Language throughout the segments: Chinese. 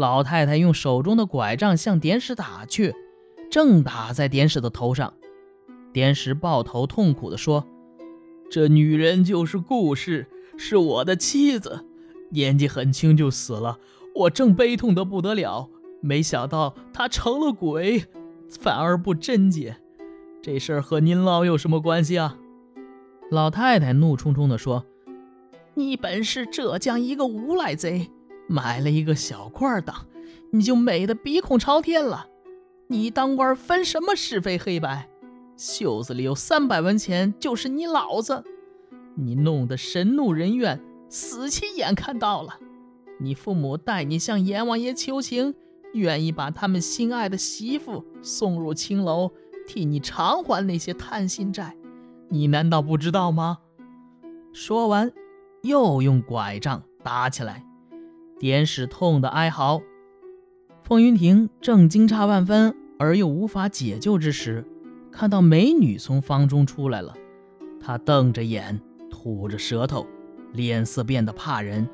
老太太用手中的拐杖向典史打去，正打在典史的头上。典史抱头痛苦地说：“这女人就是顾氏，是我的妻子，年纪很轻就死了，我正悲痛得不得了。没想到她成了鬼，反而不贞洁。这事儿和您老有什么关系啊？”老太太怒冲冲地说：“你本是浙江一个无赖贼。”买了一个小官当，你就美得鼻孔朝天了。你当官分什么是非黑白？袖子里有三百文钱就是你老子。你弄得神怒人怨，死期眼看到了。你父母带你向阎王爷求情，愿意把他们心爱的媳妇送入青楼，替你偿还那些贪心债。你难道不知道吗？说完，又用拐杖打起来。典史痛得哀嚎，风云亭正惊诧万分而又无法解救之时，看到美女从房中出来了。他瞪着眼，吐着舌头，脸色变得怕人，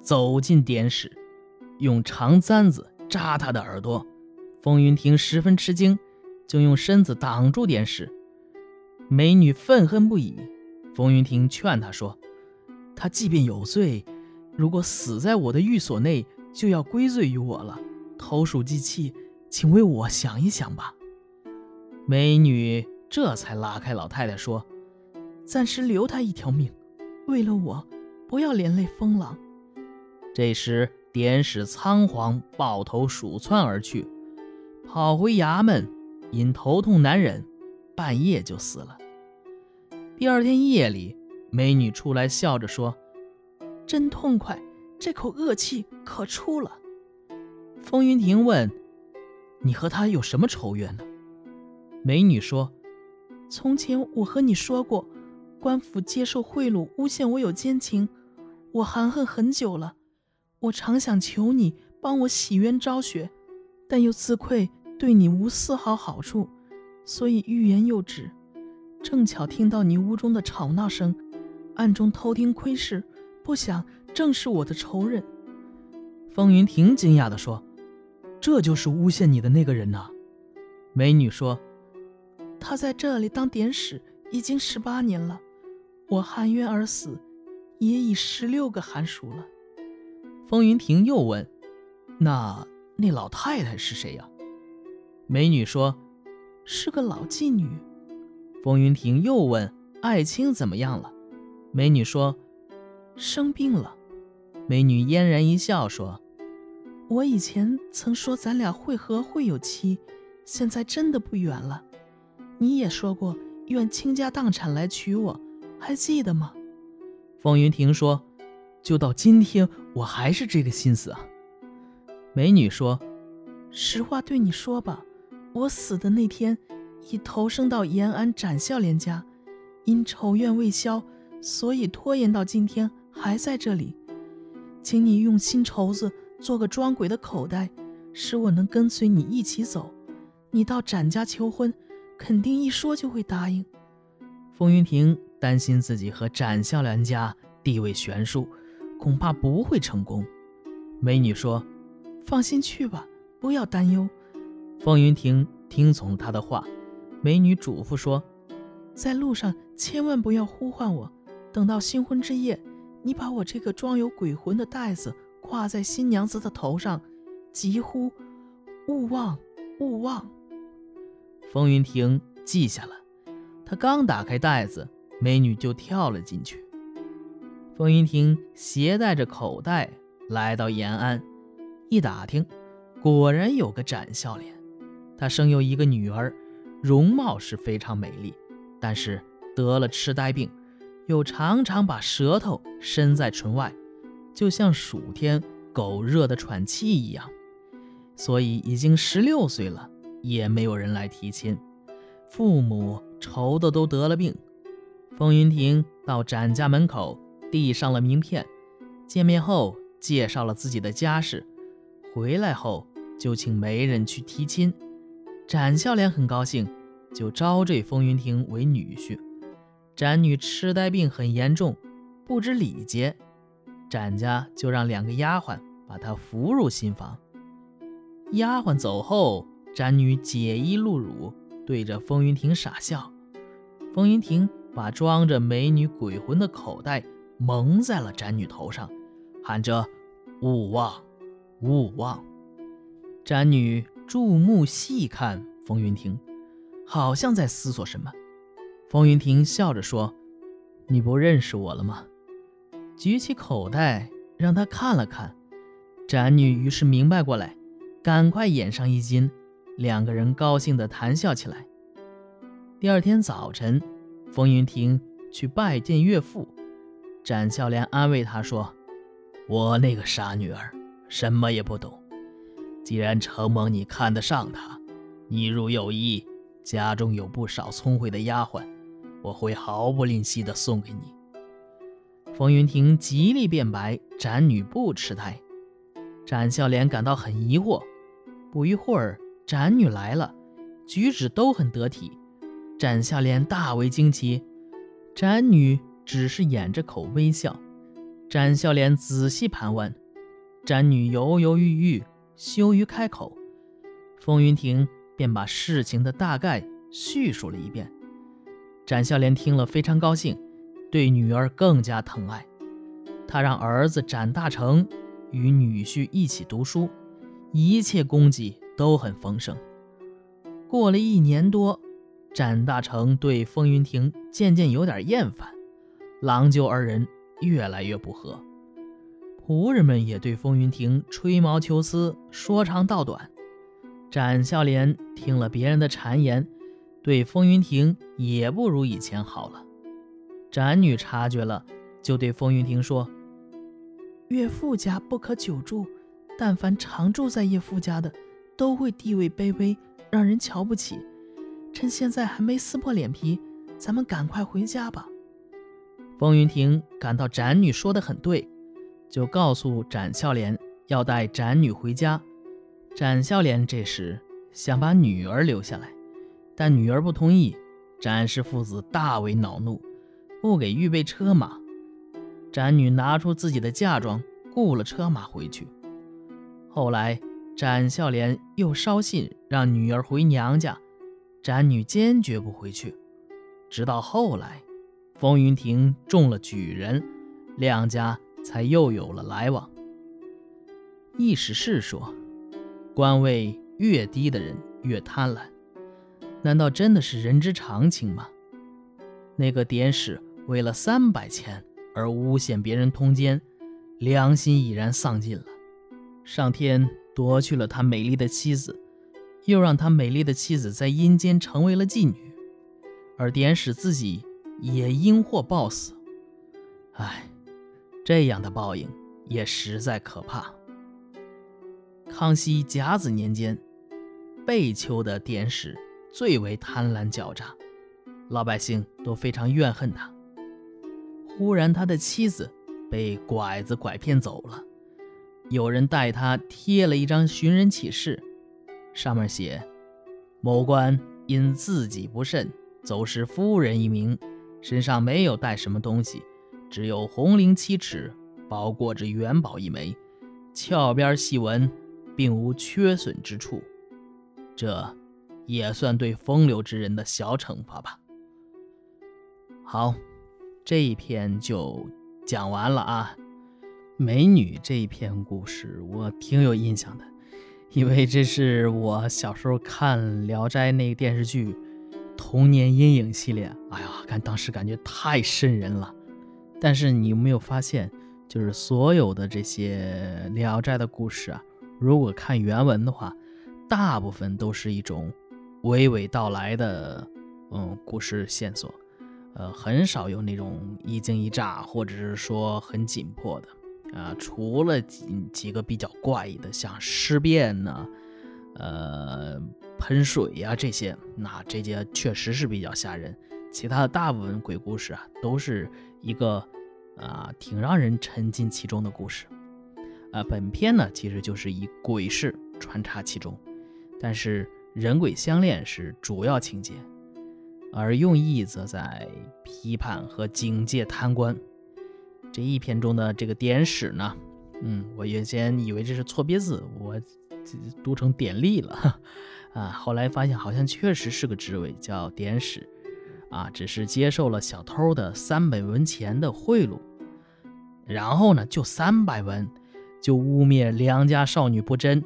走进典史，用长簪子扎他的耳朵。风云亭十分吃惊，就用身子挡住典史。美女愤恨不已，风云亭劝她说：“她即便有罪。”如果死在我的寓所内，就要归罪于我了。投鼠忌器，请为我想一想吧。美女这才拉开老太太说：“暂时留他一条命，为了我，不要连累风狼。”这时，典史仓皇抱头鼠窜而去，跑回衙门，因头痛难忍，半夜就死了。第二天夜里，美女出来笑着说。真痛快，这口恶气可出了。风云亭问：“你和他有什么仇怨呢？”美女说：“从前我和你说过，官府接受贿赂，诬陷我有奸情，我含恨很久了。我常想求你帮我洗冤昭雪，但又自愧对你无丝毫好处，所以欲言又止。正巧听到你屋中的吵闹声，暗中偷听窥视。”不想正是我的仇人。风云亭惊讶地说：“这就是诬陷你的那个人呐？”美女说：“他在这里当典史已经十八年了，我含冤而死，也已十六个寒暑了。”风云亭又问：“那那老太太是谁呀？”美女说：“是个老妓女。”风云亭又问：“爱卿怎么样了？”美女说。生病了，美女嫣然一笑说：“我以前曾说咱俩会合会有期，现在真的不远了。你也说过愿倾家荡产来娶我，还记得吗？”风云亭说：“就到今天，我还是这个心思啊。”美女说：“实话对你说吧，我死的那天，已投生到延安展孝廉家，因仇怨未消，所以拖延到今天。”还在这里，请你用新绸子做个装鬼的口袋，使我能跟随你一起走。你到展家求婚，肯定一说就会答应。风云亭担心自己和展孝良家地位悬殊，恐怕不会成功。美女说：“放心去吧，不要担忧。”风云亭听从她的话。美女嘱咐说：“在路上千万不要呼唤我，等到新婚之夜。”你把我这个装有鬼魂的袋子挂在新娘子的头上，急呼“勿忘，勿忘”。风云亭记下了。他刚打开袋子，美女就跳了进去。风云亭携带着口袋来到延安，一打听，果然有个展笑脸。他生有一个女儿，容貌是非常美丽，但是得了痴呆病。又常常把舌头伸在唇外，就像暑天狗热的喘气一样，所以已经十六岁了，也没有人来提亲。父母愁的都得了病。风云亭到展家门口递上了名片，见面后介绍了自己的家世，回来后就请媒人去提亲。展孝廉很高兴，就招赘风云亭为女婿。展女痴呆病很严重，不知礼节，展家就让两个丫鬟把她扶入新房。丫鬟走后，展女解衣露乳，对着风云亭傻笑。风云亭把装着美女鬼魂的口袋蒙在了展女头上，喊着：“勿忘，勿忘。”展女注目细看风云亭，好像在思索什么。风云亭笑着说：“你不认识我了吗？”举起口袋让他看了看。展女于是明白过来，赶快掩上衣襟，两个人高兴地谈笑起来。第二天早晨，风云亭去拜见岳父，展孝莲安慰他说：“我那个傻女儿，什么也不懂。既然承蒙你看得上她，你如有意，家中有不少聪慧的丫鬟，我会毫不吝惜地送给你。”风云亭极力辩白，展女不吃态。展笑莲感到很疑惑。不一会儿，展女来了，举止都很得体。展笑莲大为惊奇，展女只是掩着口微笑。展笑莲仔细盘问，展女犹犹豫豫，羞于开口。风云亭便把事情的大概叙述了一遍。展孝莲听了非常高兴，对女儿更加疼爱。他让儿子展大成。与女婿一起读书，一切供给都很丰盛。过了一年多，展大成对风云亭渐渐有点厌烦，郎舅二人越来越不和，仆人们也对风云亭吹毛求疵、说长道短。展孝莲听了别人的谗言，对风云亭也不如以前好了。展女察觉了，就对风云亭说。岳父家不可久住，但凡常住在岳父家的，都会地位卑微，让人瞧不起。趁现在还没撕破脸皮，咱们赶快回家吧。风云亭感到展女说的很对，就告诉展孝莲要带展女回家。展孝莲这时想把女儿留下来，但女儿不同意。展氏父子大为恼怒，不给预备车马。展女拿出自己的嫁妆，雇了车马回去。后来，展孝莲又捎信让女儿回娘家，展女坚决不回去。直到后来，风云亭中了举人，两家才又有了来往。意思是说，官位越低的人越贪婪，难道真的是人之常情吗？那个典史为了三百钱。而诬陷别人通奸，良心已然丧尽了。上天夺去了他美丽的妻子，又让他美丽的妻子在阴间成为了妓女，而典史自己也因祸暴死。唉，这样的报应也实在可怕。康熙甲子年间，贝丘的典史最为贪婪狡诈，老百姓都非常怨恨他。忽然，他的妻子被拐子拐骗走了。有人代他贴了一张寻人启事，上面写：“某官因自己不慎，走失夫人一名，身上没有带什么东西，只有红绫七尺，包裹着元宝一枚，翘边细纹，并无缺损之处。这也算对风流之人的小惩罚吧。”好。这一篇就讲完了啊，美女这一篇故事我挺有印象的，因为这是我小时候看《聊斋》那个电视剧童年阴影系列。哎呀，看当时感觉太瘆人了。但是你有没有发现，就是所有的这些《聊斋》的故事啊，如果看原文的话，大部分都是一种娓娓道来的嗯故事线索。呃，很少有那种一惊一乍，或者是说很紧迫的，啊，除了几几个比较怪异的，像尸变呢，呃，喷水呀这些，那这些确实是比较吓人。其他的大部分鬼故事啊，都是一个啊挺让人沉浸其中的故事。啊，本片呢其实就是以鬼事穿插其中，但是人鬼相恋是主要情节。而用意则在批判和警戒贪官。这一篇中的这个典史呢，嗯，我原先以为这是错别字，我读成典吏了，啊，后来发现好像确实是个职位，叫典史，啊，只是接受了小偷的三百文钱的贿赂，然后呢，就三百文，就污蔑良家少女不贞，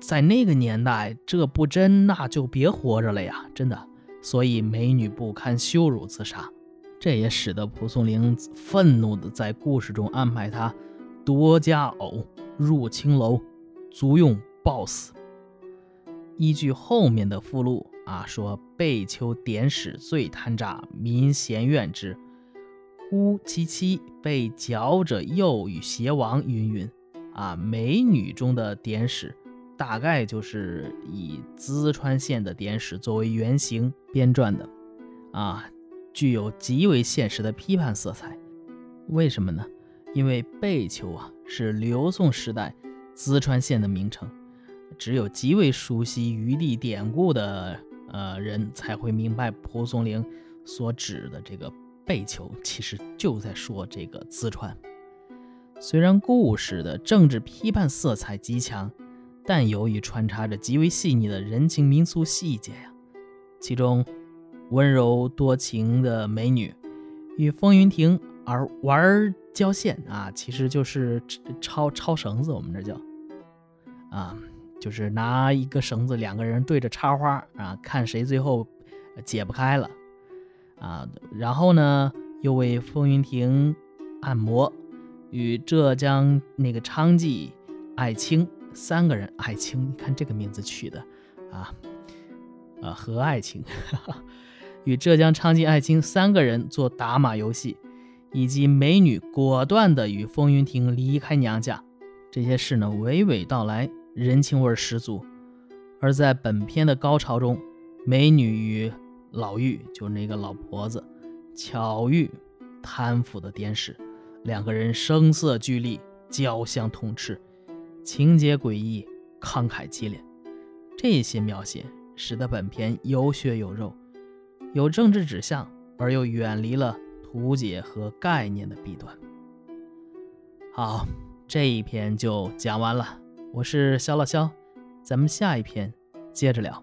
在那个年代，这不真那就别活着了呀，真的，所以美女不堪羞辱自杀，这也使得蒲松龄愤怒的在故事中安排他夺家偶。入青楼，足用暴死。依据后面的附录啊，说被丘典史最贪诈，民嫌怨之。呼其妻被嚼者诱与邪王，云云。啊，美女中的典史，大概就是以淄川县的典史作为原型编撰的。啊，具有极为现实的批判色彩。为什么呢？因为贝丘啊是刘宋时代淄川县的名称，只有极为熟悉余地典故的呃人才会明白蒲松龄所指的这个贝丘，其实就在说这个淄川。虽然故事的政治批判色彩极强，但由于穿插着极为细腻的人情民俗细节呀，其中温柔多情的美女与风云亭而玩。交线啊，其实就是抄抄绳子，我们这叫啊，就是拿一个绳子，两个人对着插花啊，看谁最后解不开了啊。然后呢，又为风云亭按摩，与浙江那个娼妓爱卿三个人，爱青，你看这个名字取的啊啊，和爱卿，与浙江昌妓爱卿三个人做打马游戏。以及美女果断地与风云亭离开娘家，这些事呢娓娓道来，人情味十足。而在本片的高潮中，美女与老妪，就那个老婆子，巧遇贪腐的典史，两个人声色俱厉，交相痛斥，情节诡异，慷慨激烈。这些描写使得本片有血有肉，有政治指向，而又远离了。图解和概念的弊端。好，这一篇就讲完了。我是肖老肖，咱们下一篇接着聊。